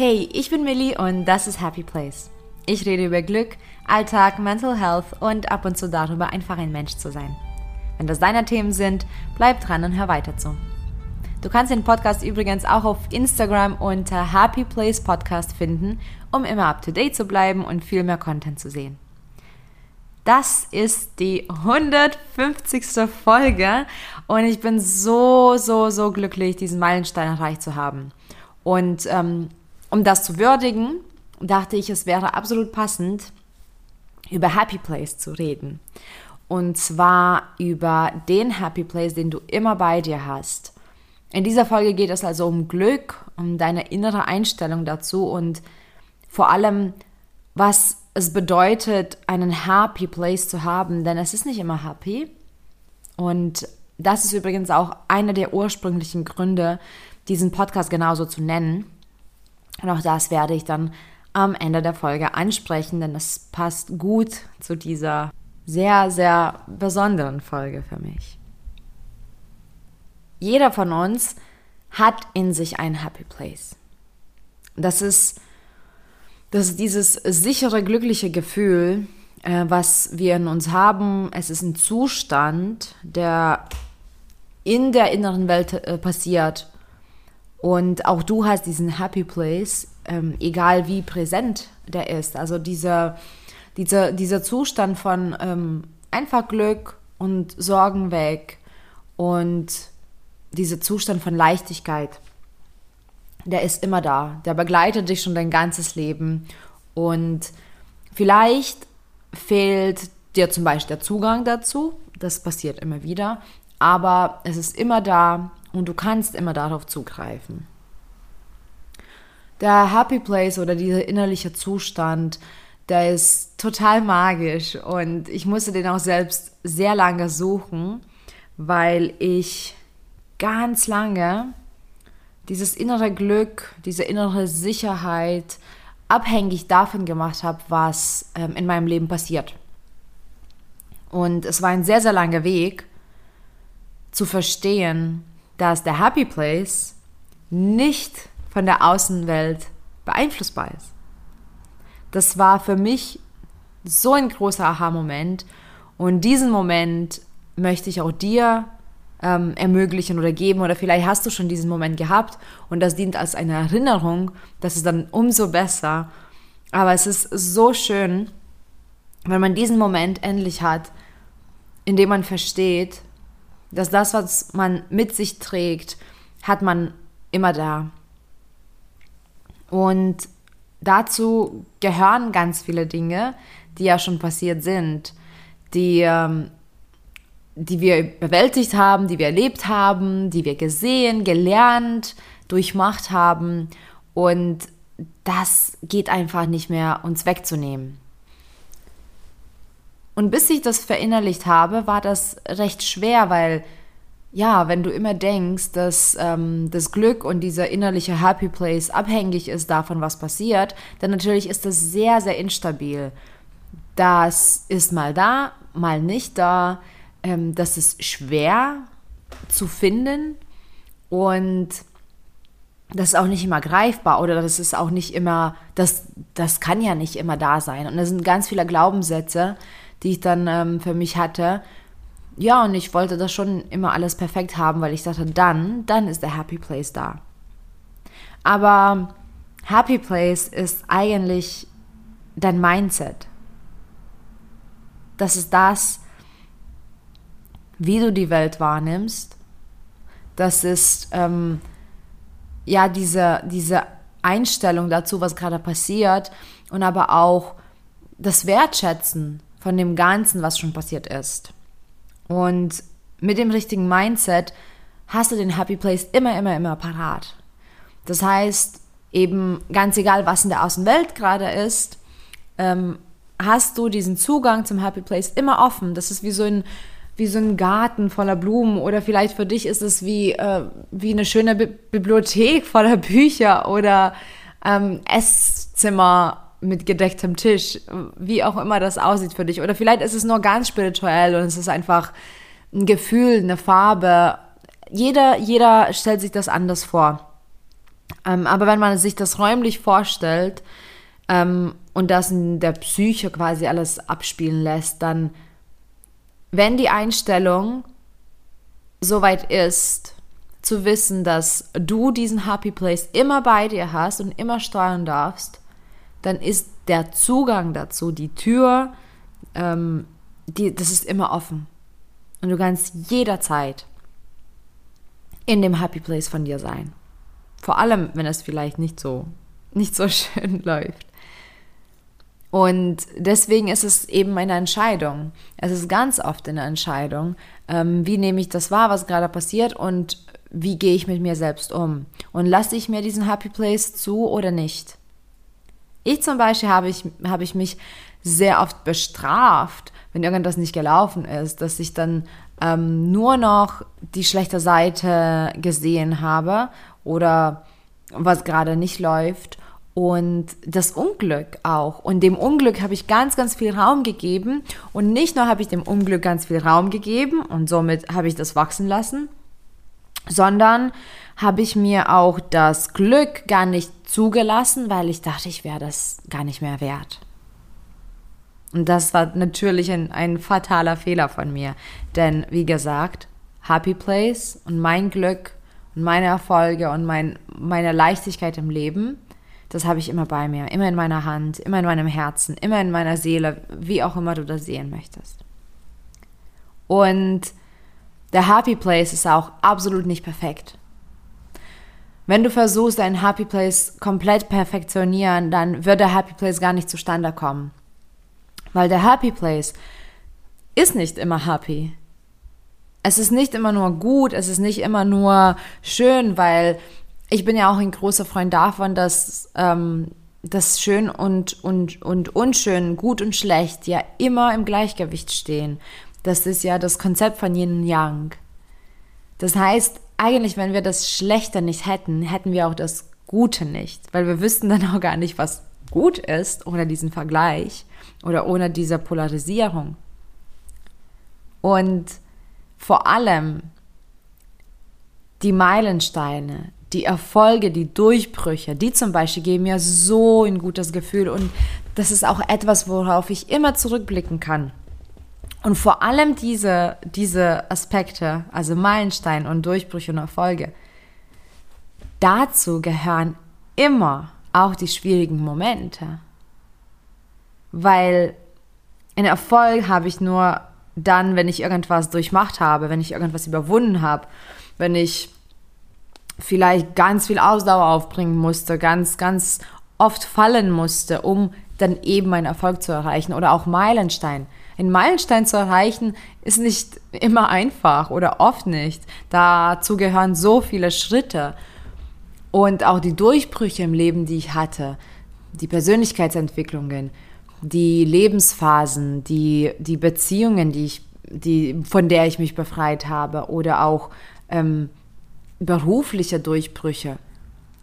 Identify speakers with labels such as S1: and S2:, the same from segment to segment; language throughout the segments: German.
S1: Hey, ich bin Millie und das ist Happy Place. Ich rede über Glück, Alltag, Mental Health und ab und zu darüber, einfach ein Mensch zu sein. Wenn das deine Themen sind, bleib dran und hör weiter zu. Du kannst den Podcast übrigens auch auf Instagram unter Happy Place Podcast finden, um immer up to date zu bleiben und viel mehr Content zu sehen. Das ist die 150. Folge und ich bin so, so, so glücklich, diesen Meilenstein erreicht zu haben. Und ähm, um das zu würdigen, dachte ich, es wäre absolut passend, über Happy Place zu reden. Und zwar über den Happy Place, den du immer bei dir hast. In dieser Folge geht es also um Glück, um deine innere Einstellung dazu und vor allem, was es bedeutet, einen Happy Place zu haben, denn es ist nicht immer happy. Und das ist übrigens auch einer der ursprünglichen Gründe, diesen Podcast genauso zu nennen. Und auch das werde ich dann am Ende der Folge ansprechen, denn es passt gut zu dieser sehr, sehr besonderen Folge für mich. Jeder von uns hat in sich ein Happy Place. Das ist, das ist dieses sichere, glückliche Gefühl, äh, was wir in uns haben. Es ist ein Zustand, der in der inneren Welt äh, passiert und auch du hast diesen Happy Place, ähm, egal wie präsent der ist. Also dieser, dieser, dieser Zustand von ähm, einfach Glück und Sorgen weg und dieser Zustand von Leichtigkeit, der ist immer da. Der begleitet dich schon dein ganzes Leben. Und vielleicht fehlt dir zum Beispiel der Zugang dazu. Das passiert immer wieder. Aber es ist immer da und du kannst immer darauf zugreifen. Der Happy Place oder dieser innerliche Zustand, der ist total magisch und ich musste den auch selbst sehr lange suchen, weil ich ganz lange dieses innere Glück, diese innere Sicherheit abhängig davon gemacht habe, was ähm, in meinem Leben passiert. Und es war ein sehr, sehr langer Weg zu verstehen, dass der Happy Place nicht von der Außenwelt beeinflussbar ist. Das war für mich so ein großer Aha-Moment und diesen Moment möchte ich auch dir ähm, ermöglichen oder geben oder vielleicht hast du schon diesen Moment gehabt und das dient als eine Erinnerung, das ist dann umso besser. Aber es ist so schön, wenn man diesen Moment endlich hat, in dem man versteht, dass das, was man mit sich trägt, hat man immer da. Und dazu gehören ganz viele Dinge, die ja schon passiert sind, die, ähm, die wir bewältigt haben, die wir erlebt haben, die wir gesehen, gelernt, durchmacht haben. Und das geht einfach nicht mehr uns wegzunehmen. Und bis ich das verinnerlicht habe, war das recht schwer, weil ja, wenn du immer denkst, dass ähm, das Glück und dieser innerliche Happy Place abhängig ist davon, was passiert, dann natürlich ist das sehr, sehr instabil. Das ist mal da, mal nicht da. Ähm, das ist schwer zu finden und das ist auch nicht immer greifbar oder das ist auch nicht immer, das, das kann ja nicht immer da sein. Und da sind ganz viele Glaubenssätze, die ich dann ähm, für mich hatte. Ja, und ich wollte das schon immer alles perfekt haben, weil ich dachte, dann, dann ist der Happy Place da. Aber Happy Place ist eigentlich dein Mindset. Das ist das, wie du die Welt wahrnimmst. Das ist ähm, ja diese, diese Einstellung dazu, was gerade passiert und aber auch das Wertschätzen von dem Ganzen, was schon passiert ist. Und mit dem richtigen Mindset hast du den Happy Place immer, immer, immer parat. Das heißt, eben ganz egal, was in der Außenwelt gerade ist, ähm, hast du diesen Zugang zum Happy Place immer offen. Das ist wie so ein, wie so ein Garten voller Blumen oder vielleicht für dich ist es wie, äh, wie eine schöne Bi Bibliothek voller Bücher oder ähm, Esszimmer mit gedecktem Tisch, wie auch immer das aussieht für dich. Oder vielleicht ist es nur ganz spirituell und es ist einfach ein Gefühl, eine Farbe. Jeder, jeder stellt sich das anders vor. Ähm, aber wenn man sich das räumlich vorstellt ähm, und das in der Psyche quasi alles abspielen lässt, dann, wenn die Einstellung soweit ist, zu wissen, dass du diesen Happy Place immer bei dir hast und immer steuern darfst, dann ist der Zugang dazu, die Tür, ähm, die, das ist immer offen. Und du kannst jederzeit in dem Happy Place von dir sein. Vor allem, wenn es vielleicht nicht so, nicht so schön läuft. Und deswegen ist es eben eine Entscheidung. Es ist ganz oft eine Entscheidung, ähm, wie nehme ich das wahr, was gerade passiert und wie gehe ich mit mir selbst um. Und lasse ich mir diesen Happy Place zu oder nicht. Ich zum Beispiel habe ich, habe ich mich sehr oft bestraft, wenn irgendwas nicht gelaufen ist, dass ich dann ähm, nur noch die schlechte Seite gesehen habe oder was gerade nicht läuft und das Unglück auch. Und dem Unglück habe ich ganz, ganz viel Raum gegeben. Und nicht nur habe ich dem Unglück ganz viel Raum gegeben und somit habe ich das wachsen lassen, sondern habe ich mir auch das Glück gar nicht zugelassen, weil ich dachte, ich wäre das gar nicht mehr wert. Und das war natürlich ein, ein fataler Fehler von mir. Denn wie gesagt, Happy Place und mein Glück und meine Erfolge und mein, meine Leichtigkeit im Leben, das habe ich immer bei mir, immer in meiner Hand, immer in meinem Herzen, immer in meiner Seele, wie auch immer du das sehen möchtest. Und der Happy Place ist auch absolut nicht perfekt. Wenn du versuchst, deinen Happy Place komplett perfektionieren, dann wird der Happy Place gar nicht zustande kommen. Weil der Happy Place ist nicht immer happy. Es ist nicht immer nur gut, es ist nicht immer nur schön, weil ich bin ja auch ein großer Freund davon, dass ähm, das Schön und, und, und Unschön, gut und schlecht ja immer im Gleichgewicht stehen. Das ist ja das Konzept von Yin und Yang. Das heißt, eigentlich, wenn wir das Schlechte nicht hätten, hätten wir auch das Gute nicht, weil wir wüssten dann auch gar nicht, was gut ist ohne diesen Vergleich oder ohne diese Polarisierung. Und vor allem die Meilensteine, die Erfolge, die Durchbrüche, die zum Beispiel geben mir so ein gutes Gefühl und das ist auch etwas, worauf ich immer zurückblicken kann. Und vor allem diese, diese Aspekte, also Meilenstein und Durchbrüche und Erfolge, dazu gehören immer auch die schwierigen Momente. Weil einen Erfolg habe ich nur dann, wenn ich irgendwas durchmacht habe, wenn ich irgendwas überwunden habe, wenn ich vielleicht ganz viel Ausdauer aufbringen musste, ganz, ganz oft fallen musste, um dann eben einen Erfolg zu erreichen oder auch Meilenstein. Ein Meilenstein zu erreichen ist nicht immer einfach oder oft nicht. Dazu gehören so viele Schritte und auch die Durchbrüche im Leben, die ich hatte, die Persönlichkeitsentwicklungen, die Lebensphasen, die, die Beziehungen, die ich, die, von der ich mich befreit habe oder auch ähm, berufliche Durchbrüche,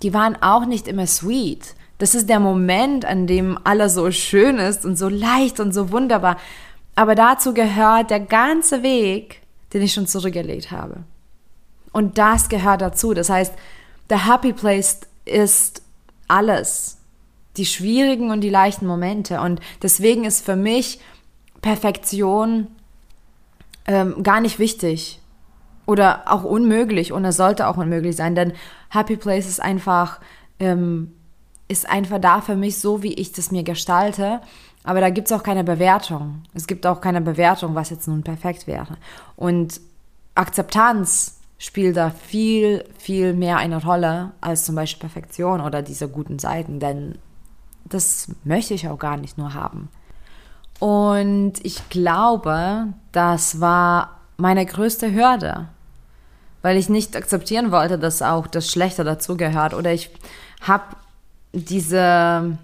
S1: die waren auch nicht immer sweet. Das ist der Moment, an dem alles so schön ist und so leicht und so wunderbar. Aber dazu gehört der ganze Weg, den ich schon zurückgelegt habe. Und das gehört dazu. Das heißt, der Happy Place ist alles die schwierigen und die leichten Momente. Und deswegen ist für mich Perfektion ähm, gar nicht wichtig oder auch unmöglich und es sollte auch unmöglich sein, denn Happy Place ist einfach ähm, ist einfach da für mich so, wie ich das mir gestalte. Aber da gibt es auch keine Bewertung. Es gibt auch keine Bewertung, was jetzt nun perfekt wäre. Und Akzeptanz spielt da viel, viel mehr eine Rolle als zum Beispiel Perfektion oder diese guten Seiten. Denn das möchte ich auch gar nicht nur haben. Und ich glaube, das war meine größte Hürde, weil ich nicht akzeptieren wollte, dass auch das Schlechte dazugehört. Oder ich habe diese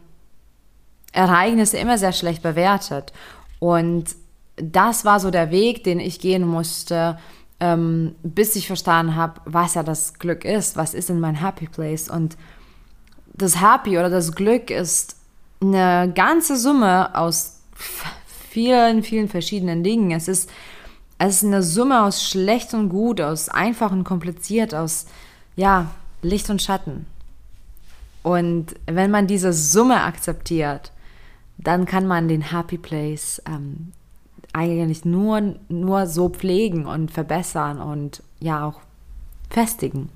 S1: Ereignisse immer sehr schlecht bewertet. Und das war so der Weg, den ich gehen musste, ähm, bis ich verstanden habe, was ja das Glück ist, was ist in mein Happy Place. Und das Happy oder das Glück ist eine ganze Summe aus vielen, vielen verschiedenen Dingen. Es ist, es ist eine Summe aus schlecht und gut, aus einfach und kompliziert, aus, ja, Licht und Schatten. Und wenn man diese Summe akzeptiert, dann kann man den Happy Place ähm, eigentlich nur, nur so pflegen und verbessern und ja auch festigen.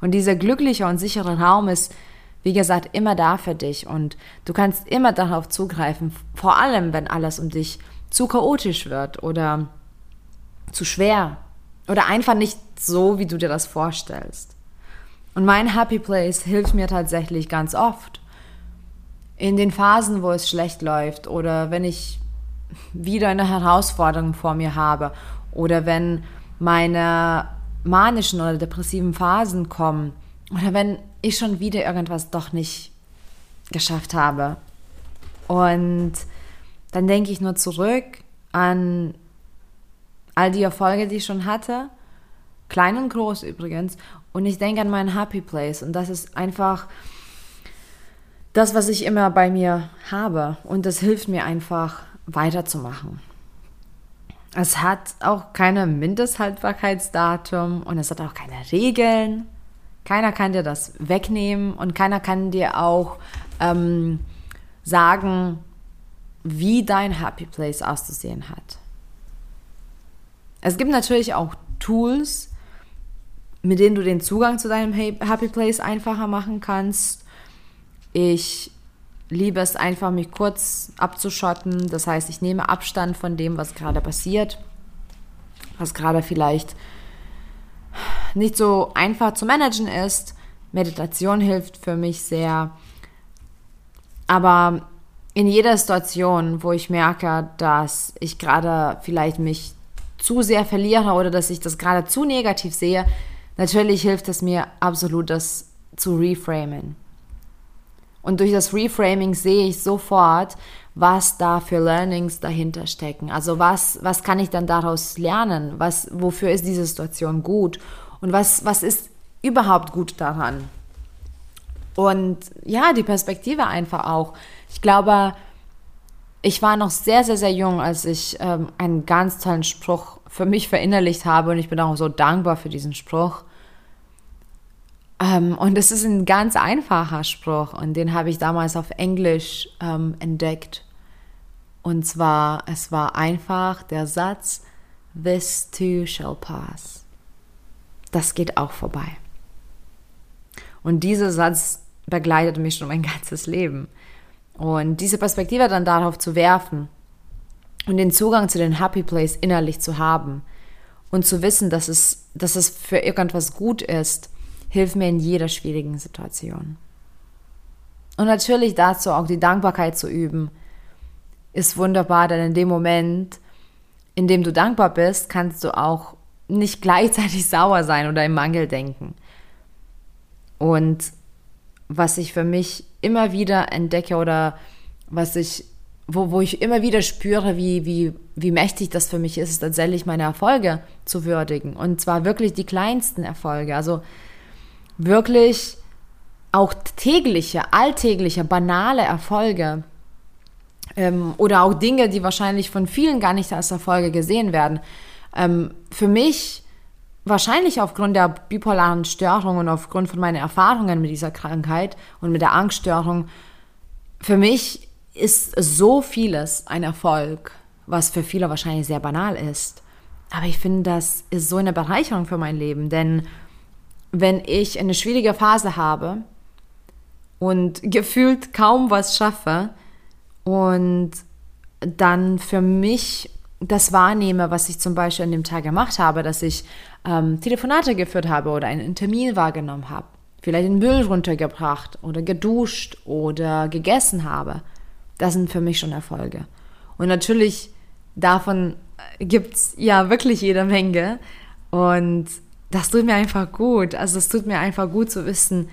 S1: Und dieser glückliche und sichere Raum ist, wie gesagt, immer da für dich und du kannst immer darauf zugreifen, vor allem wenn alles um dich zu chaotisch wird oder zu schwer oder einfach nicht so, wie du dir das vorstellst. Und mein Happy Place hilft mir tatsächlich ganz oft. In den Phasen, wo es schlecht läuft oder wenn ich wieder eine Herausforderung vor mir habe oder wenn meine manischen oder depressiven Phasen kommen oder wenn ich schon wieder irgendwas doch nicht geschafft habe. Und dann denke ich nur zurück an all die Erfolge, die ich schon hatte, klein und groß übrigens, und ich denke an meinen Happy Place und das ist einfach das, was ich immer bei mir habe und das hilft mir einfach weiterzumachen. Es hat auch keine Mindesthaltbarkeitsdatum und es hat auch keine Regeln. Keiner kann dir das wegnehmen und keiner kann dir auch ähm, sagen, wie dein Happy Place auszusehen hat. Es gibt natürlich auch Tools, mit denen du den Zugang zu deinem Happy Place einfacher machen kannst. Ich liebe es einfach, mich kurz abzuschotten. Das heißt, ich nehme Abstand von dem, was gerade passiert, was gerade vielleicht nicht so einfach zu managen ist. Meditation hilft für mich sehr. Aber in jeder Situation, wo ich merke, dass ich gerade vielleicht mich zu sehr verliere oder dass ich das gerade zu negativ sehe, natürlich hilft es mir absolut, das zu reframen. Und durch das Reframing sehe ich sofort, was da für Learnings dahinter stecken. Also was, was kann ich dann daraus lernen? Was, wofür ist diese Situation gut? Und was, was ist überhaupt gut daran? Und ja, die Perspektive einfach auch. Ich glaube, ich war noch sehr, sehr, sehr jung, als ich ähm, einen ganz tollen Spruch für mich verinnerlicht habe und ich bin auch so dankbar für diesen Spruch. Ähm, und es ist ein ganz einfacher Spruch und den habe ich damals auf Englisch ähm, entdeckt. Und zwar, es war einfach der Satz, This too shall pass. Das geht auch vorbei. Und dieser Satz begleitet mich schon mein ganzes Leben. Und diese Perspektive dann darauf zu werfen und den Zugang zu den Happy Place innerlich zu haben und zu wissen, dass es, dass es für irgendwas gut ist, hilft mir in jeder schwierigen Situation. Und natürlich dazu auch die Dankbarkeit zu üben, ist wunderbar, denn in dem Moment, in dem du dankbar bist, kannst du auch nicht gleichzeitig sauer sein oder im Mangel denken. Und was ich für mich immer wieder entdecke oder was ich, wo, wo ich immer wieder spüre, wie, wie, wie mächtig das für mich ist, ist tatsächlich meine Erfolge zu würdigen. Und zwar wirklich die kleinsten Erfolge. Also wirklich auch tägliche, alltägliche, banale Erfolge ähm, oder auch Dinge, die wahrscheinlich von vielen gar nicht als Erfolge gesehen werden. Ähm, für mich, wahrscheinlich aufgrund der bipolaren Störung und aufgrund von meinen Erfahrungen mit dieser Krankheit und mit der Angststörung, für mich ist so vieles ein Erfolg, was für viele wahrscheinlich sehr banal ist. Aber ich finde, das ist so eine Bereicherung für mein Leben, denn wenn ich eine schwierige Phase habe und gefühlt kaum was schaffe und dann für mich das wahrnehme, was ich zum Beispiel an dem Tag gemacht habe, dass ich ähm, Telefonate geführt habe oder einen Termin wahrgenommen habe, vielleicht den Müll runtergebracht oder geduscht oder gegessen habe, das sind für mich schon Erfolge. Und natürlich davon gibt es ja wirklich jede Menge und das tut mir einfach gut. Also es tut mir einfach gut zu wissen,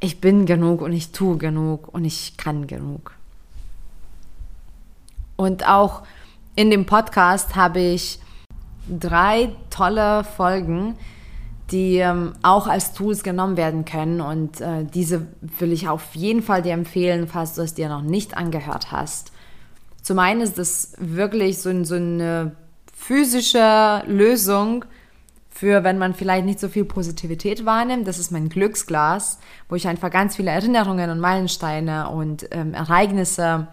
S1: ich bin genug und ich tue genug und ich kann genug. Und auch in dem Podcast habe ich drei tolle Folgen, die ähm, auch als Tools genommen werden können. Und äh, diese will ich auf jeden Fall dir empfehlen, falls du es dir noch nicht angehört hast. Zum einen ist das wirklich so, so eine physische Lösung für, wenn man vielleicht nicht so viel Positivität wahrnimmt. Das ist mein Glücksglas, wo ich einfach ganz viele Erinnerungen und Meilensteine und ähm, Ereignisse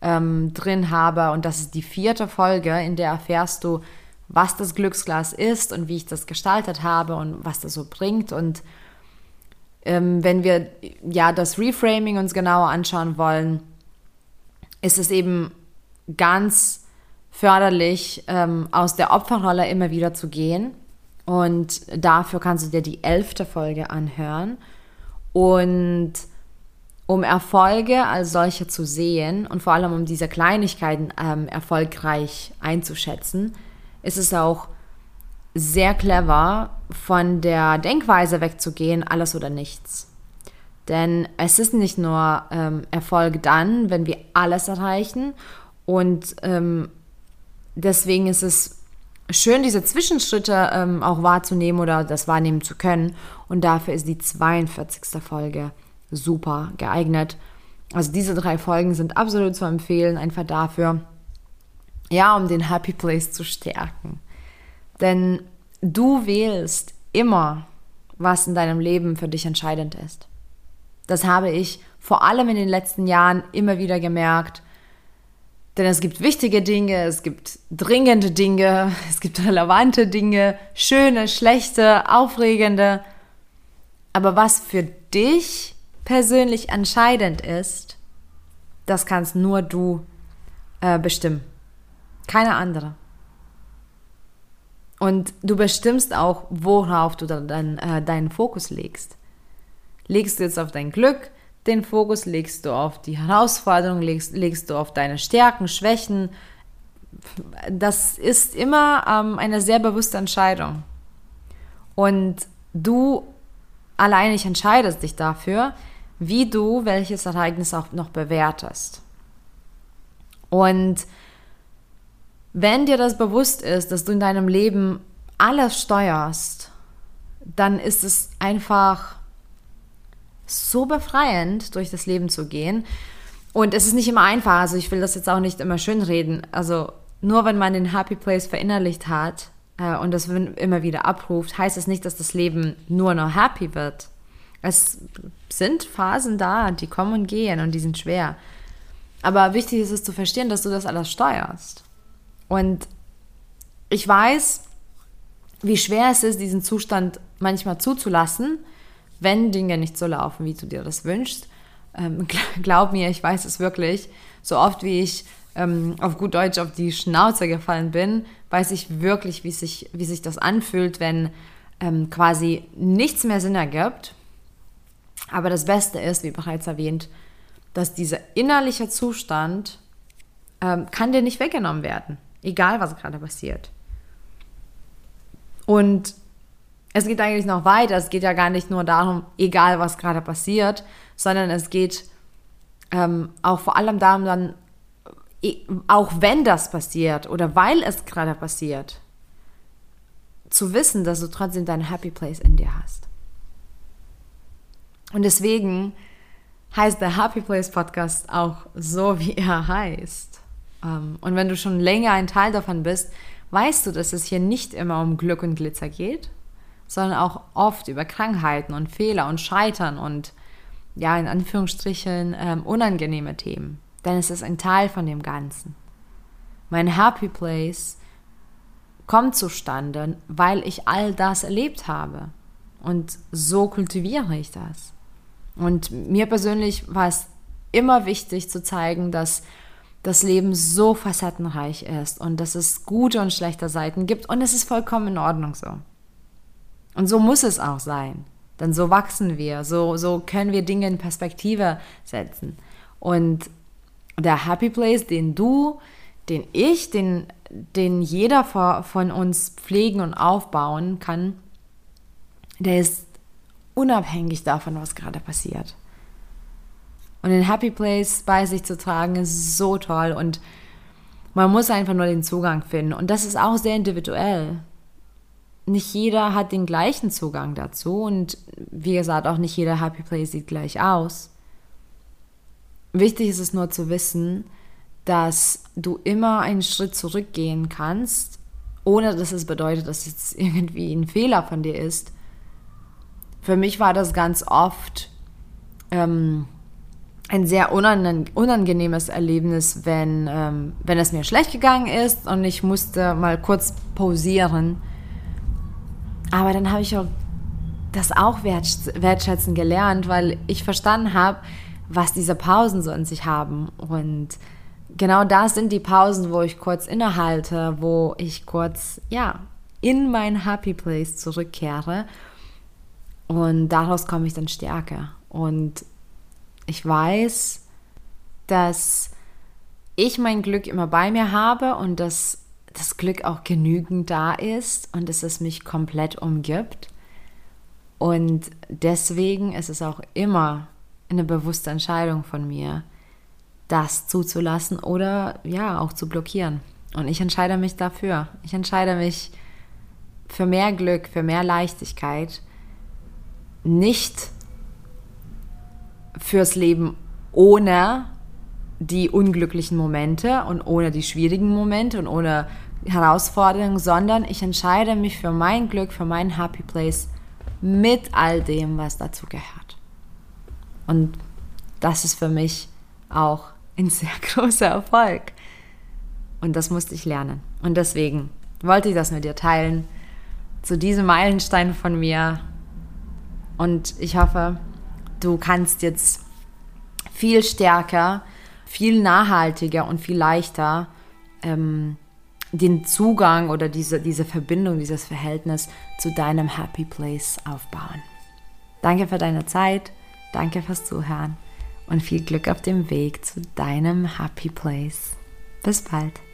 S1: ähm, drin habe. Und das ist die vierte Folge, in der erfährst du, was das Glücksglas ist und wie ich das gestaltet habe und was das so bringt. Und ähm, wenn wir ja das Reframing uns genauer anschauen wollen, ist es eben ganz förderlich, ähm, aus der Opferrolle immer wieder zu gehen. Und dafür kannst du dir die elfte Folge anhören. Und um Erfolge als solche zu sehen und vor allem um diese Kleinigkeiten ähm, erfolgreich einzuschätzen, ist es auch sehr clever, von der Denkweise wegzugehen, alles oder nichts. Denn es ist nicht nur ähm, Erfolg dann, wenn wir alles erreichen. Und ähm, deswegen ist es schön, diese Zwischenschritte ähm, auch wahrzunehmen oder das wahrnehmen zu können. Und dafür ist die 42. Folge super geeignet. Also diese drei Folgen sind absolut zu empfehlen, einfach dafür, ja, um den Happy Place zu stärken. Denn du wählst immer, was in deinem Leben für dich entscheidend ist. Das habe ich vor allem in den letzten Jahren immer wieder gemerkt. Denn es gibt wichtige Dinge, es gibt dringende Dinge, es gibt relevante Dinge, schöne, schlechte, aufregende. Aber was für dich persönlich entscheidend ist, das kannst nur du äh, bestimmen. Keine andere. Und du bestimmst auch, worauf du dann äh, deinen Fokus legst. Legst du jetzt auf dein Glück, den Fokus legst du auf die Herausforderung, legst, legst du auf deine Stärken, Schwächen. Das ist immer ähm, eine sehr bewusste Entscheidung. Und du alleinig entscheidest dich dafür, wie du welches Ereignis auch noch bewertest. Und wenn dir das bewusst ist, dass du in deinem Leben alles steuerst, dann ist es einfach so befreiend, durch das Leben zu gehen. Und es ist nicht immer einfach, also ich will das jetzt auch nicht immer schön reden. Also nur wenn man den Happy Place verinnerlicht hat äh, und das immer wieder abruft, heißt es das nicht, dass das Leben nur noch happy wird. Es sind Phasen da, die kommen und gehen und die sind schwer. Aber wichtig ist es zu verstehen, dass du das alles steuerst. Und ich weiß, wie schwer es ist, diesen Zustand manchmal zuzulassen, wenn Dinge nicht so laufen, wie du dir das wünschst. Ähm, glaub mir, ich weiß es wirklich. So oft wie ich ähm, auf gut Deutsch auf die Schnauze gefallen bin, weiß ich wirklich, wie sich, wie sich das anfühlt, wenn ähm, quasi nichts mehr Sinn ergibt. Aber das Beste ist, wie bereits erwähnt, dass dieser innerliche Zustand ähm, kann dir nicht weggenommen werden egal was gerade passiert. Und es geht eigentlich noch weiter. Es geht ja gar nicht nur darum, egal was gerade passiert, sondern es geht ähm, auch vor allem darum, dann, auch wenn das passiert oder weil es gerade passiert, zu wissen, dass du trotzdem deinen Happy Place in dir hast. Und deswegen heißt der Happy Place Podcast auch so, wie er heißt. Ähm, und wenn du schon länger ein Teil davon bist, weißt du, dass es hier nicht immer um Glück und Glitzer geht, sondern auch oft über Krankheiten und Fehler und Scheitern und ja, in Anführungsstrichen ähm, unangenehme Themen. Denn es ist ein Teil von dem Ganzen. Mein Happy Place kommt zustande, weil ich all das erlebt habe. Und so kultiviere ich das. Und mir persönlich war es immer wichtig zu zeigen, dass das Leben so facettenreich ist und dass es gute und schlechte Seiten gibt und es ist vollkommen in Ordnung so. Und so muss es auch sein. Denn so wachsen wir, so, so können wir Dinge in Perspektive setzen. Und der Happy Place, den du, den ich, den, den jeder von uns pflegen und aufbauen kann, der ist unabhängig davon, was gerade passiert. Und den Happy Place bei sich zu tragen, ist so toll und man muss einfach nur den Zugang finden. Und das ist auch sehr individuell. Nicht jeder hat den gleichen Zugang dazu und wie gesagt, auch nicht jeder Happy Place sieht gleich aus. Wichtig ist es nur zu wissen, dass du immer einen Schritt zurückgehen kannst ohne dass es bedeutet, dass es irgendwie ein Fehler von dir ist. Für mich war das ganz oft ähm, ein sehr unangenehmes Erlebnis, wenn, ähm, wenn es mir schlecht gegangen ist und ich musste mal kurz pausieren. Aber dann habe ich auch das auch wertschätzen gelernt, weil ich verstanden habe, was diese Pausen so in sich haben. Und genau das sind die Pausen, wo ich kurz innehalte, wo ich kurz, ja, in mein Happy Place zurückkehre. Und daraus komme ich dann stärker. Und ich weiß, dass ich mein Glück immer bei mir habe und dass das Glück auch genügend da ist und dass es mich komplett umgibt. Und deswegen ist es auch immer eine bewusste Entscheidung von mir, das zuzulassen oder ja, auch zu blockieren. Und ich entscheide mich dafür. Ich entscheide mich für mehr Glück, für mehr Leichtigkeit, nicht fürs Leben ohne die unglücklichen Momente und ohne die schwierigen Momente und ohne Herausforderungen, sondern ich entscheide mich für mein Glück, für meinen Happy Place mit all dem, was dazu gehört. Und das ist für mich auch ein sehr großer Erfolg. Und das musste ich lernen. Und deswegen wollte ich das mit dir teilen. Zu diesem Meilenstein von mir. Und ich hoffe, du kannst jetzt viel stärker, viel nachhaltiger und viel leichter ähm, den Zugang oder diese, diese Verbindung, dieses Verhältnis zu deinem Happy Place aufbauen. Danke für deine Zeit, danke fürs Zuhören und viel Glück auf dem Weg zu deinem Happy Place. Bis bald.